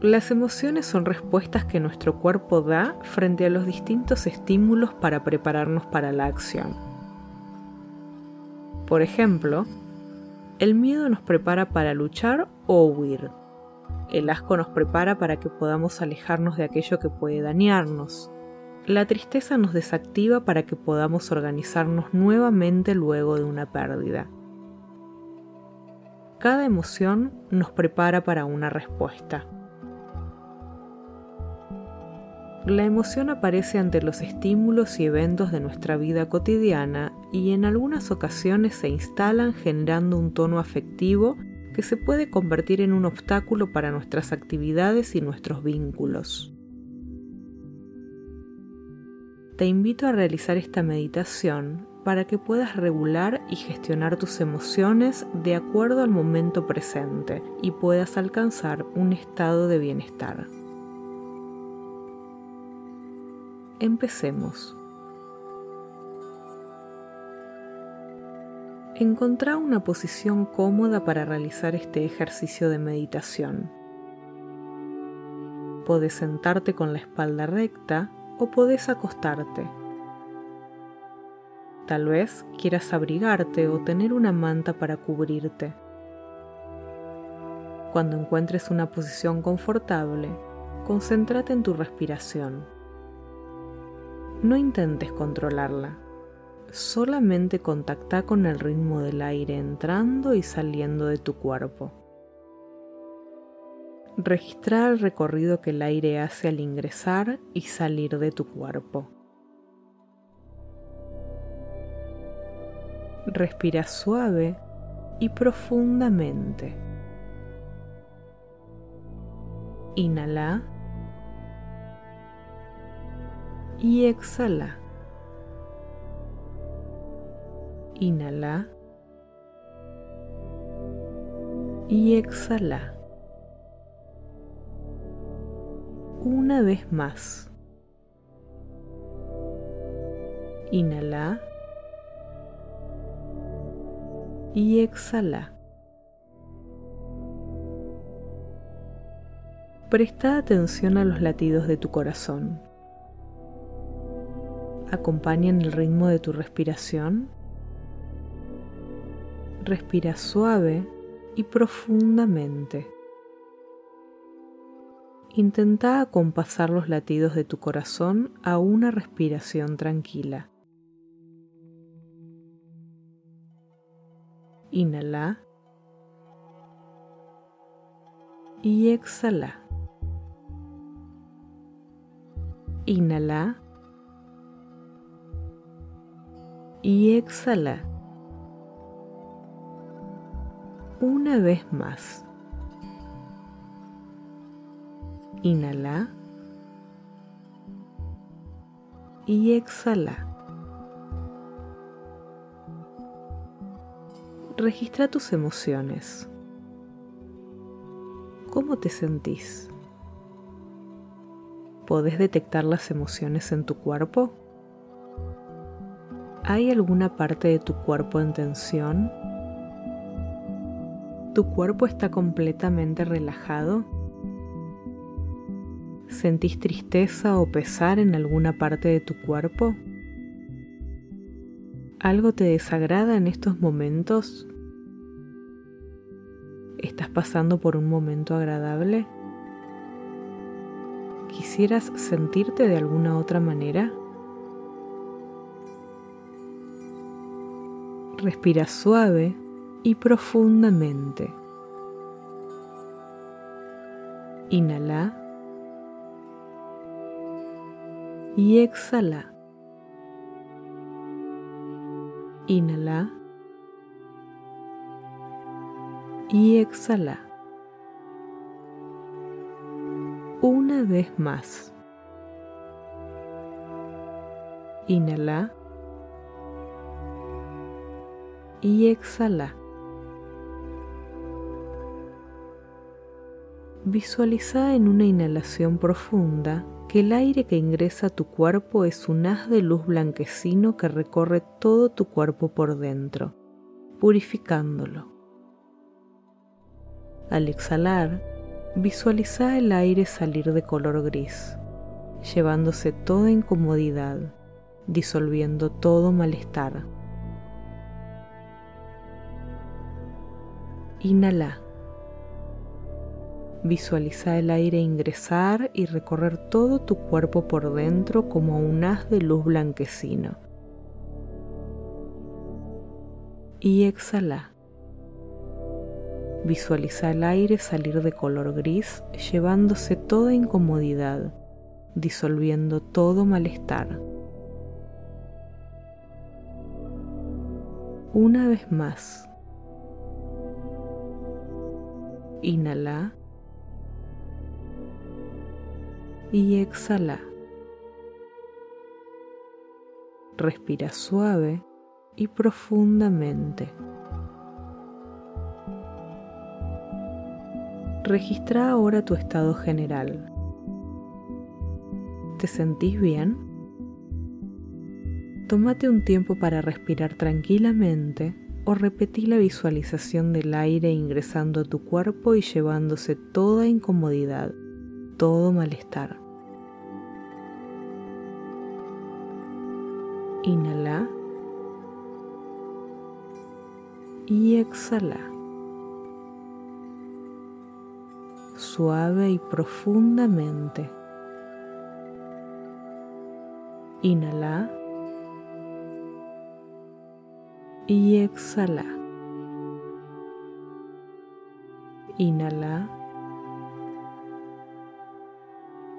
Las emociones son respuestas que nuestro cuerpo da frente a los distintos estímulos para prepararnos para la acción. Por ejemplo, el miedo nos prepara para luchar o huir. El asco nos prepara para que podamos alejarnos de aquello que puede dañarnos. La tristeza nos desactiva para que podamos organizarnos nuevamente luego de una pérdida. Cada emoción nos prepara para una respuesta. La emoción aparece ante los estímulos y eventos de nuestra vida cotidiana y en algunas ocasiones se instalan generando un tono afectivo que se puede convertir en un obstáculo para nuestras actividades y nuestros vínculos. Te invito a realizar esta meditación para que puedas regular y gestionar tus emociones de acuerdo al momento presente y puedas alcanzar un estado de bienestar. Empecemos. Encontrá una posición cómoda para realizar este ejercicio de meditación. Podés sentarte con la espalda recta o podés acostarte. Tal vez quieras abrigarte o tener una manta para cubrirte. Cuando encuentres una posición confortable, concéntrate en tu respiración. No intentes controlarla solamente contacta con el ritmo del aire entrando y saliendo de tu cuerpo. Registra el recorrido que el aire hace al ingresar y salir de tu cuerpo. Respira suave y profundamente. Inhala y exhala. Inhala y exhala. Una vez más. Inhala y exhala. Presta atención a los latidos de tu corazón. Acompañan el ritmo de tu respiración respira suave y profundamente. Intenta acompasar los latidos de tu corazón a una respiración tranquila. Inhala y exhala. Inhala y exhala. una vez más. Inhala y exhala. Registra tus emociones. ¿Cómo te sentís? ¿Podés detectar las emociones en tu cuerpo? ¿Hay alguna parte de tu cuerpo en tensión? ¿Tu cuerpo está completamente relajado? ¿Sentís tristeza o pesar en alguna parte de tu cuerpo? ¿Algo te desagrada en estos momentos? ¿Estás pasando por un momento agradable? ¿Quisieras sentirte de alguna otra manera? Respira suave y profundamente. Inhala y exhala. Inhala y exhala. Una vez más. Inhala y exhala. Visualiza en una inhalación profunda que el aire que ingresa a tu cuerpo es un haz de luz blanquecino que recorre todo tu cuerpo por dentro, purificándolo. Al exhalar, Visualiza el aire salir de color gris, llevándose toda incomodidad, disolviendo todo malestar. Inhala. Visualiza el aire ingresar y recorrer todo tu cuerpo por dentro como un haz de luz blanquecino. Y exhala. Visualiza el aire salir de color gris, llevándose toda incomodidad, disolviendo todo malestar. Una vez más. Inhala y exhala. Respira suave y profundamente. Registra ahora tu estado general. ¿Te sentís bien? Tómate un tiempo para respirar tranquilamente o repetí la visualización del aire ingresando a tu cuerpo y llevándose toda incomodidad, todo malestar. Inhala y exhala. suave y profundamente. Inhala y exhala. Inhala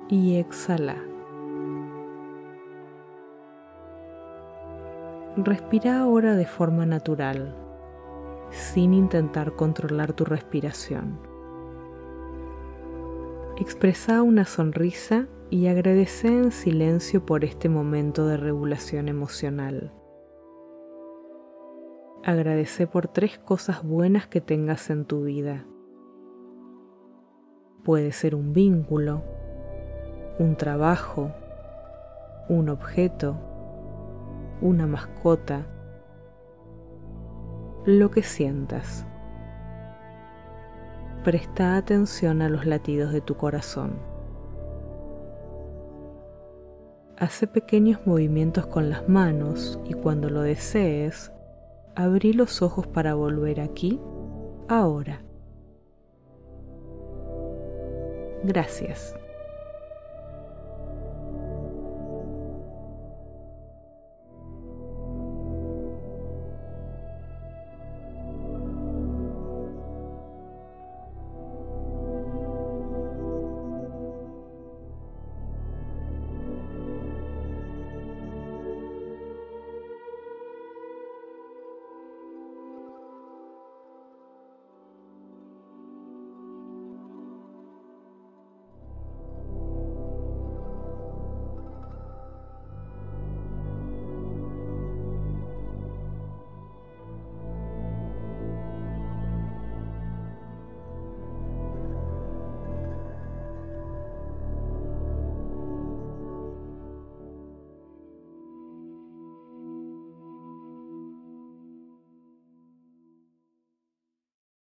y exhala. Respira ahora de forma natural, sin intentar controlar tu respiración. Expresa una sonrisa y agradece en silencio por este momento de regulación emocional. Agradece por tres cosas buenas que tengas en tu vida. Puede ser un vínculo, un trabajo, un objeto, una mascota, lo que sientas presta atención a los latidos de tu corazón. Hace pequeños movimientos con las manos y cuando lo desees, abrí los ojos para volver aquí, ahora. Gracias.